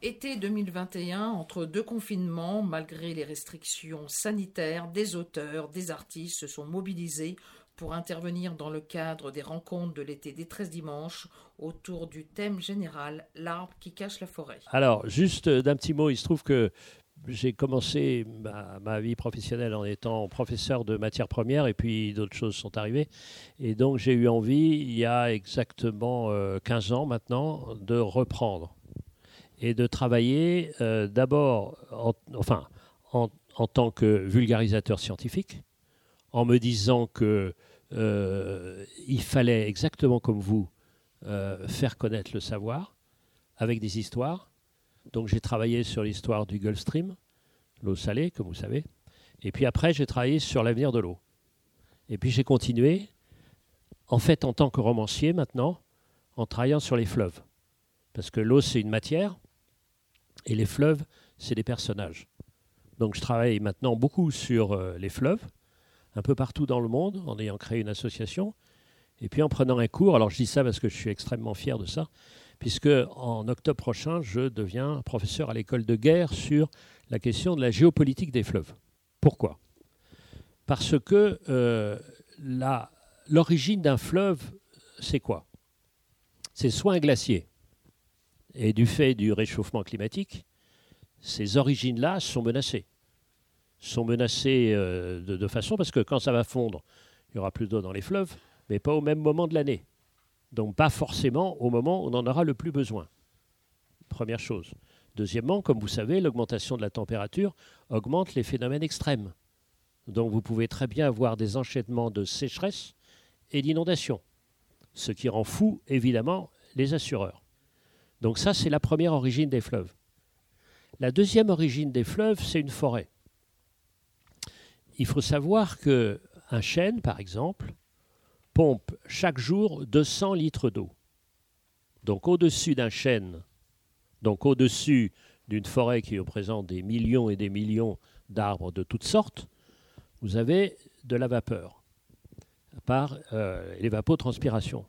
Été 2021, entre deux confinements, malgré les restrictions sanitaires, des auteurs, des artistes se sont mobilisés pour intervenir dans le cadre des rencontres de l'été des 13 dimanches autour du thème général L'arbre qui cache la forêt. Alors, juste d'un petit mot, il se trouve que j'ai commencé ma, vie professionnelle en étant professeur de matières premières et puis d'autres choses sont arrivées. Et donc j'ai eu envie, il y a exactement 15 euh, ans maintenant, de reprendre et de travailler euh, d'abord en, enfin, en, tant que vulgarisateur scientifique, en me disant que euh, il fallait exactement comme vous euh, faire connaître le savoir avec des histoires. Donc j'ai travaillé sur l'histoire du Gulf Stream, l'eau salée, comme vous savez. Et puis après, j'ai travaillé sur l'avenir de l'eau. Et puis j'ai continué, en fait, en tant que romancier maintenant, en travaillant sur les fleuves. Parce que l'eau, c'est une matière, et les fleuves, c'est des personnages. Donc je travaille maintenant beaucoup sur euh, les fleuves, un peu partout dans le monde, en ayant créé une association. Et puis en prenant un cours, alors je dis ça parce que je suis extrêmement fier de ça, puisque en octobre prochain, je deviens professeur à l'école de guerre sur la question de la géopolitique des fleuves. Pourquoi? Parce que euh, l'origine d'un fleuve, c'est quoi? C'est soit un glacier, et du fait du réchauffement climatique, ces origines-là sont menacées. Sont menacées euh, de, façon parce que quand ça va fondre, il y aura plus d'eau dans les fleuves, mais pas au même moment de l'année. Donc pas forcément au moment où on en aura le plus besoin. Première chose. Deuxièmement, comme vous savez, l'augmentation de la température augmente les phénomènes extrêmes. Donc vous pouvez très bien avoir des enchaînements de sécheresse et d'inondation, ce qui rend fou, évidemment, les assureurs. Donc ça, c'est la première origine des fleuves. La deuxième origine des fleuves, c'est une forêt. Il faut savoir qu'un chêne, par exemple, pompe chaque jour 200 litres d'eau. Donc au-dessus d'un chêne, donc au-dessus d'une forêt qui représente des millions et des millions d'arbres de toutes sortes, vous avez de la vapeur par euh, l'évapotranspiration.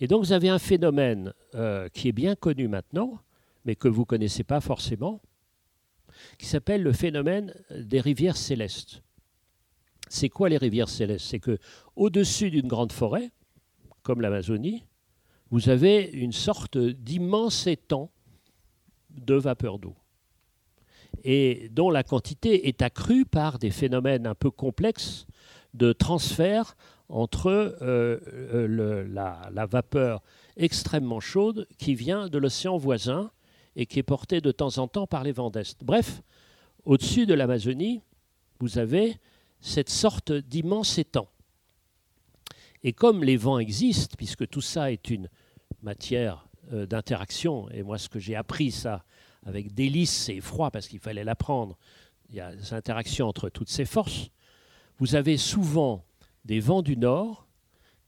Et donc vous avez un phénomène euh, qui est bien connu maintenant, mais que vous ne connaissez pas forcément, qui s'appelle le phénomène des rivières célestes. C'est quoi les rivières célestes? C'est que au-dessus d'une grande forêt, comme l'Amazonie, vous avez une sorte d'immense étang de vapeur d'eau et dont la quantité est accrue par des phénomènes un peu complexes de transfert entre euh, euh, la, vapeur extrêmement chaude qui vient de l'océan voisin et qui est portée de temps en temps par les vents d'Est. Bref, au-dessus de l'Amazonie, vous avez cette sorte d'immense étang. Et comme les vents existent, puisque tout ça est une matière euh, d'interaction, et moi ce que j'ai appris ça avec délice et effroi parce qu'il fallait l'apprendre, il y a des interactions entre toutes ces forces, vous avez souvent des vents du nord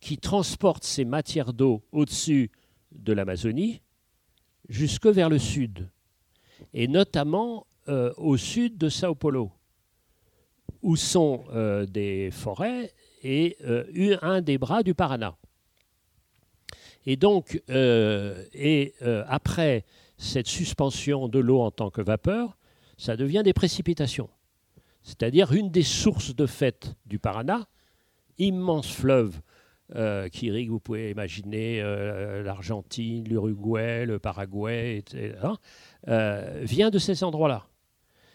qui transportent ces matières d'eau au-dessus de l'Amazonie jusque vers le sud, et notamment euh, au sud de Sao Paulo, où sont euh, des forêts et euh, un des bras du Paraná. Et donc, et, après cette suspension de l'eau en tant que vapeur, ça devient des précipitations. C'est-à-dire une des sources de fait du Paraná, immense fleuve euh, qui irrigue, vous pouvez imaginer, euh, l'Argentine, l'Uruguay, le Paraguay, etc., euh, vient de ces endroits-là.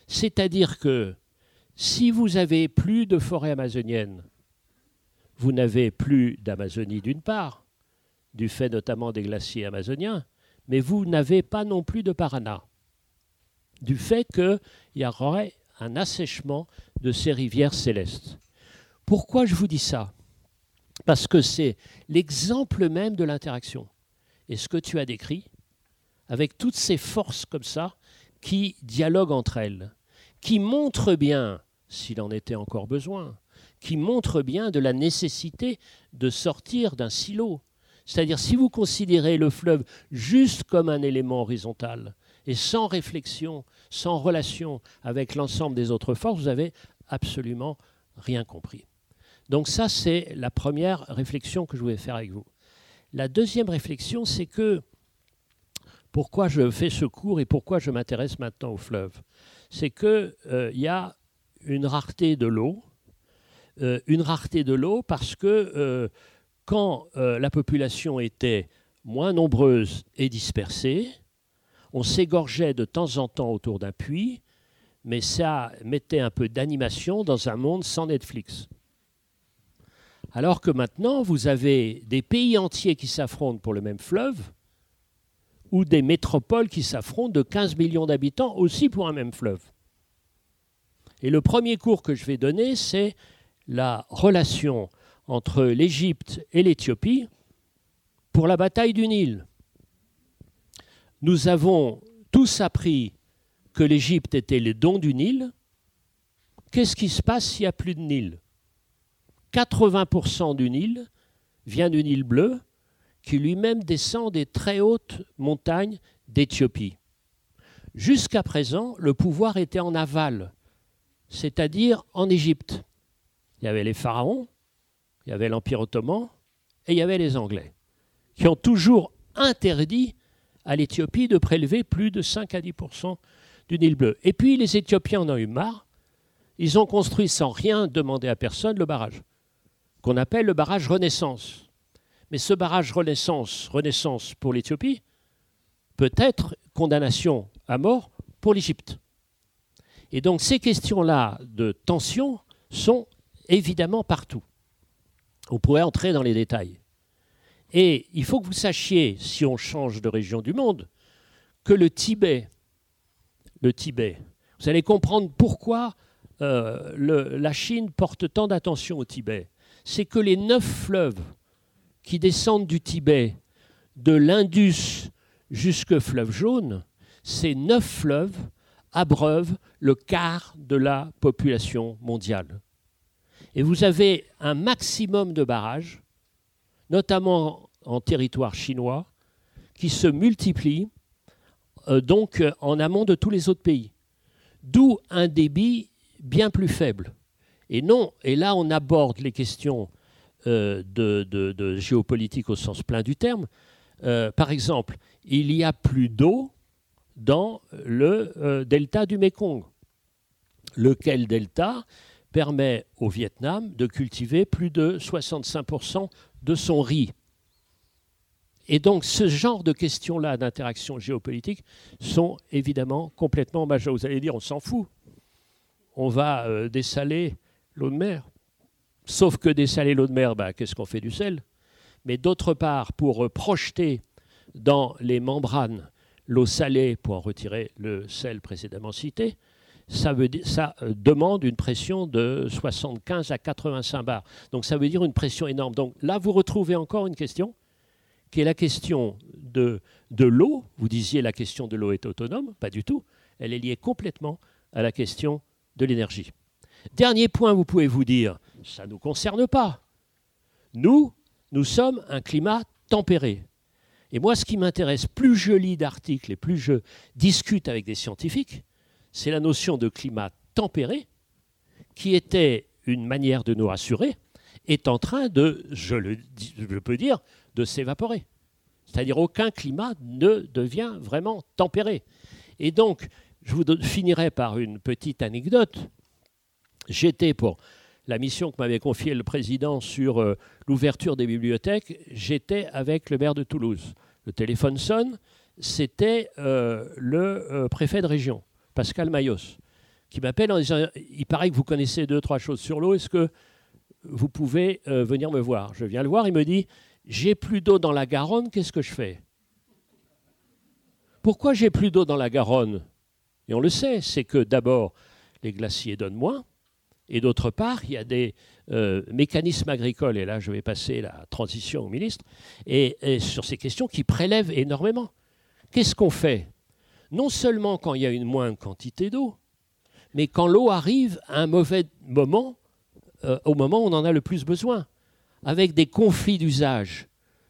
C'est-à-dire que si vous avez plus de forêt amazonienne, vous n'avez plus d'Amazonie d'une part, du fait notamment des glaciers amazoniens, mais vous n'avez pas non plus de Paraná, du fait qu'il y aurait un assèchement de ces rivières célestes. Pourquoi je vous dis ça? Parce que c'est l'exemple même de l'interaction. Et ce que tu as décrit, avec toutes ces forces comme ça, qui dialoguent entre elles, qui montrent bien, s'il en était encore besoin, qui montrent bien de la nécessité de sortir d'un silo. C'est-à-dire si vous considérez le fleuve juste comme un élément horizontal et sans réflexion, sans relation avec l'ensemble des autres forces, vous avez absolument rien compris. Donc ça, c'est la première réflexion que je voulais faire avec vous. La deuxième réflexion, c'est que pourquoi je fais ce cours et pourquoi je m'intéresse maintenant au fleuve? C'est qu'il euh, y a une rareté de l'eau, euh, une rareté de l'eau parce que euh, quand la population était moins nombreuse et dispersée, on s'égorgeait de temps en temps autour d'un puits, mais ça mettait un peu d'animation dans un monde sans Netflix. Alors que maintenant, vous avez des pays entiers qui s'affrontent pour le même fleuve, ou des métropoles qui s'affrontent de 15 millions d'habitants aussi pour un même fleuve. Et le premier cours que je vais donner, c'est la relation entre l'Égypte et l'Éthiopie pour la bataille du Nil. Nous avons tous appris que l'Égypte était le don du Nil. Qu'est-ce qui se passe s'il n'y a plus de Nil? 80% du Nil vient du Nil bleu, qui lui-même descend des très hautes montagnes d'Éthiopie. Jusqu'à présent, le pouvoir était en aval, c'est-à-dire en Égypte. Il y avait les pharaons, il y avait l'Empire ottoman et il y avait les Anglais, qui ont toujours interdit à l'Éthiopie de prélever plus de 5 à 10% du Nil bleu. Et puis les Éthiopiens en ont eu marre. Ils ont construit sans rien demander à personne le barrage, qu'on appelle le barrage Renaissance. Mais ce barrage Renaissance, Renaissance pour l'Éthiopie, peut être condamnation à mort pour l'Égypte. Et donc ces questions-là de tension sont évidemment partout. On pourrait entrer dans les détails. Et il faut que vous sachiez, si on change de région du monde, que le Tibet, le Tibet, vous allez comprendre pourquoi euh, la Chine porte tant d'attention au Tibet. C'est que les neuf fleuves qui descendent du Tibet, de l'Indus jusqu'au fleuve jaune, ces neuf fleuves abreuvent le quart de la population mondiale. Et vous avez un maximum de barrages, notamment en territoire chinois, qui se multiplient euh, donc en amont de tous les autres pays. D'où un débit bien plus faible. Et non, et là on aborde les questions euh, de, géopolitique au sens plein du terme. Euh, par exemple, il y a plus d'eau dans le euh, delta du Mekong, lequel delta permet au Vietnam de cultiver plus de 65% de son riz? Et donc ce genre de questions-là d'interaction géopolitique sont évidemment complètement majeures. Vous allez dire, on s'en fout. On va dessaler l'eau de mer. Sauf que dessaler l'eau de mer, bah, qu'est-ce qu'on fait du sel? Mais d'autre part, pour projeter dans les membranes l'eau salée pour en retirer le sel précédemment cité, ça, ça euh, demande une pression de 75 à 85 bars. Donc ça veut dire une pression énorme. Donc là, vous retrouvez encore une question, qui est la question de, de l'eau. Vous disiez la question de l'eau est autonome, pas du tout. Elle est liée complètement à la question de l'énergie. Dernier point, vous pouvez vous dire, ça ne nous concerne pas. Nous, nous sommes un climat tempéré. Et moi, ce qui m'intéresse, plus je lis d'articles et plus je discute avec des scientifiques, c'est la notion de climat tempéré, qui était une manière de nous rassurer, est en train de, je le je peux dire, de s'évaporer. C'est-à-dire aucun climat ne devient vraiment tempéré. Et donc, je vous finirai par une petite anecdote. J'étais pour la mission que m'avait confiée le président sur euh, l'ouverture des bibliothèques, j'étais avec le maire de Toulouse. Le téléphone sonne, c'était euh, le euh, préfet de région, Pascal Mayos, qui m'appelle en disant Il paraît que vous connaissez deux, trois choses sur l'eau, est-ce que vous pouvez venir me voir? Je viens le voir, il me dit J'ai plus d'eau dans la Garonne, qu'est-ce que je fais? Pourquoi j'ai plus d'eau dans la Garonne? Et on le sait, c'est que d'abord, les glaciers donnent moins et d'autre part, il y a des euh, mécanismes agricoles, et là je vais passer la transition au ministre, et, sur ces questions qui prélèvent énormément. Qu'est-ce qu'on fait? Non seulement quand il y a une moindre quantité d'eau, mais quand l'eau arrive à un mauvais moment, euh, au moment où on en a le plus besoin, avec des conflits d'usage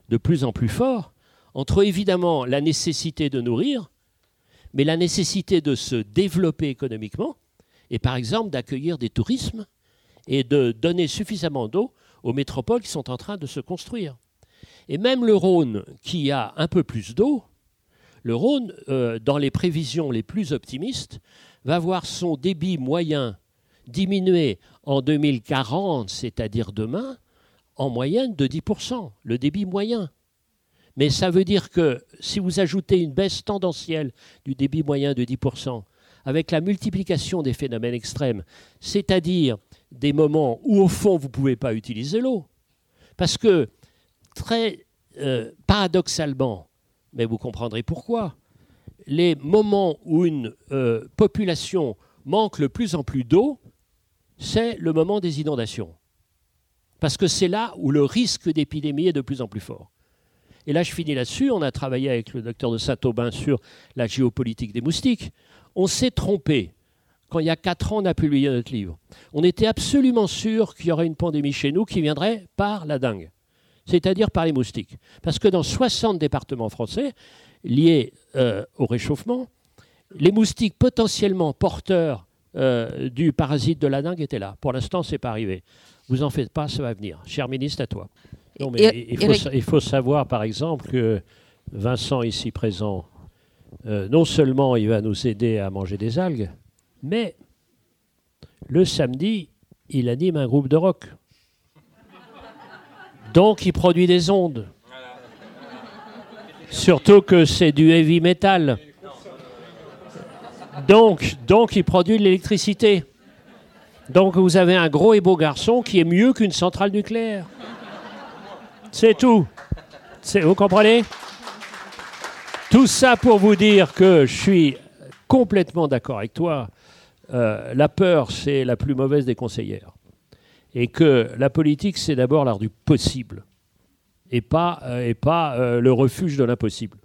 de plus en plus forts, entre évidemment la nécessité de nourrir, mais la nécessité de se développer économiquement, et par exemple d'accueillir des tourismes et de donner suffisamment d'eau aux métropoles qui sont en train de se construire. Et même le Rhône, qui a un peu plus d'eau, Le Rhône, euh, dans les prévisions les plus optimistes, va voir son débit moyen diminuer en 2040, c'est-à-dire demain, en moyenne de 10%, le débit moyen. Mais ça veut dire que si vous ajoutez une baisse tendancielle du débit moyen de 10%, avec la multiplication des phénomènes extrêmes, c'est-à-dire des moments où au fond vous ne pouvez pas utiliser l'eau, parce que très euh, paradoxalement, mais vous comprendrez pourquoi, les moments où une euh, population manque le plus en plus d'eau, c'est le moment des inondations. Parce que c'est là où le risque d'épidémie est de plus en plus fort. Et là, je finis là-dessus. On a travaillé avec le docteur de Saint-Aubin sur la géopolitique des moustiques. On s'est trompé. Quand il y a quatre ans, on a publié notre livre. On était absolument sûr qu'il y aurait une pandémie chez nous qui viendrait par la dengue, c'est-à-dire par les moustiques. Parce que dans 60 départements français liés euh, au réchauffement, les moustiques potentiellement porteurs euh, du parasite de la dengue étaient là. Pour l'instant, ce n'est pas arrivé. Vous en faites pas, ça va venir. Cher ministre, à toi. Non, mais il, faut, savoir, par exemple, que Vincent, ici présent, euh, non seulement il va nous aider à manger des algues, mais le samedi, il anime un groupe de rock. Donc, il produit des ondes. Surtout que c'est du heavy metal. Donc, donc il produit de l'électricité. Donc vous avez un gros et beau garçon qui est mieux qu'une centrale nucléaire. C'est tout. Vous comprenez? Tout ça pour vous dire que je suis complètement d'accord avec toi. Euh, la peur, c'est la plus mauvaise des conseillères. Et que la politique, c'est d'abord l'art du possible. Et pas, euh, et pas euh, le refuge de l'impossible.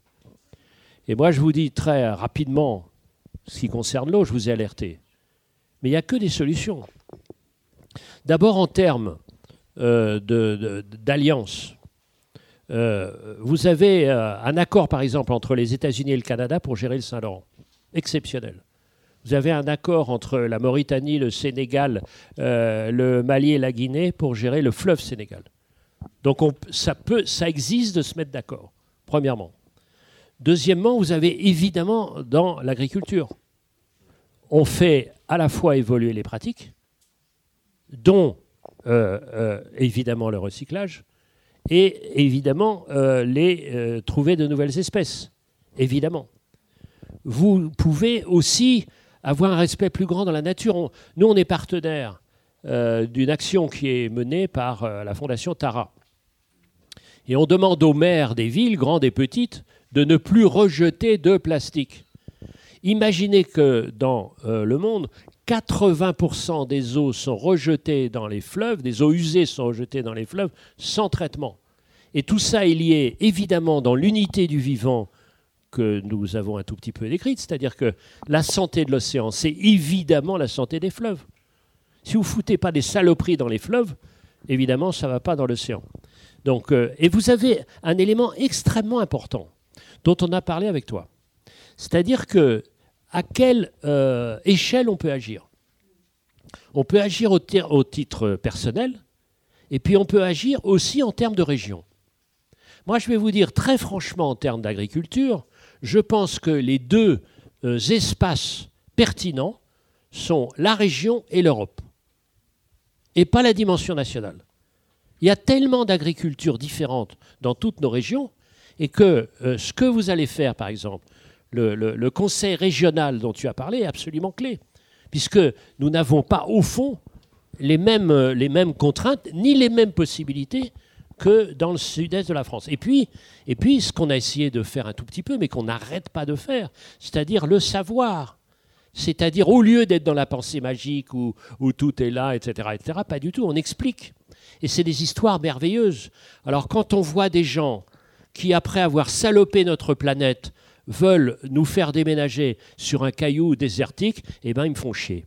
Et moi, je vous dis très rapidement, ce qui concerne l'eau, je vous ai alerté. Mais il n'y a que des solutions. D'abord en termes d'alliance. Euh, vous avez euh, un accord, par exemple, entre les États-Unis et le Canada pour gérer le Saint-Laurent. Exceptionnel. Vous avez un accord entre la Mauritanie, le Sénégal, le Mali et la Guinée pour gérer le fleuve Sénégal. Donc ça, existe de se mettre d'accord, premièrement. Deuxièmement, vous avez évidemment dans l'agriculture, on fait à la fois évoluer les pratiques, dont euh, euh, évidemment le recyclage, et évidemment euh, les trouver de nouvelles espèces, évidemment. Vous pouvez aussi avoir un respect plus grand dans la nature. nous, on est partenaire d'une action qui est menée par la Fondation Tara. Et on demande aux maires des villes, grandes et petites, de ne plus rejeter de plastique. Imaginez que dans euh, le monde, 80% des eaux sont rejetées dans les fleuves, des eaux usées sont rejetées dans les fleuves sans traitement. Et tout ça est lié évidemment dans l'unité du vivant que nous avons un tout petit peu décrite, c'est-à-dire que la santé de l'océan, c'est évidemment la santé des fleuves. Si vous foutez pas des saloperies dans les fleuves, évidemment, ça va pas dans l'océan. Donc, euh, et vous avez un élément extrêmement important dont on a parlé avec toi. C'est-à-dire que à quelle euh, échelle on peut agir? On peut agir au, titre personnel, et puis on peut agir aussi en termes de région. Moi, je vais vous dire très franchement en termes d'agriculture, je pense que les deux euh, espaces pertinents sont la région et l'Europe, et pas la dimension nationale. Il y a tellement d'agricultures différentes dans toutes nos régions, et que euh, ce que vous allez faire, par exemple, le, conseil régional dont tu as parlé est absolument clé, puisque nous n'avons pas, au fond, les mêmes, les mêmes contraintes ni les mêmes possibilités que dans le sud-est de la France. Et puis, et puis ce qu'on a essayé de faire un tout petit peu, mais qu'on n'arrête pas de faire, c'est-à-dire le savoir. C'est-à-dire, au lieu d'être dans la pensée magique où, où, tout est là, etc., etc., pas du tout, on explique. Et c'est des histoires merveilleuses. Alors, quand on voit des gens qui, après avoir salopé notre planète, veulent nous faire déménager sur un caillou désertique, eh ben, ils me font chier.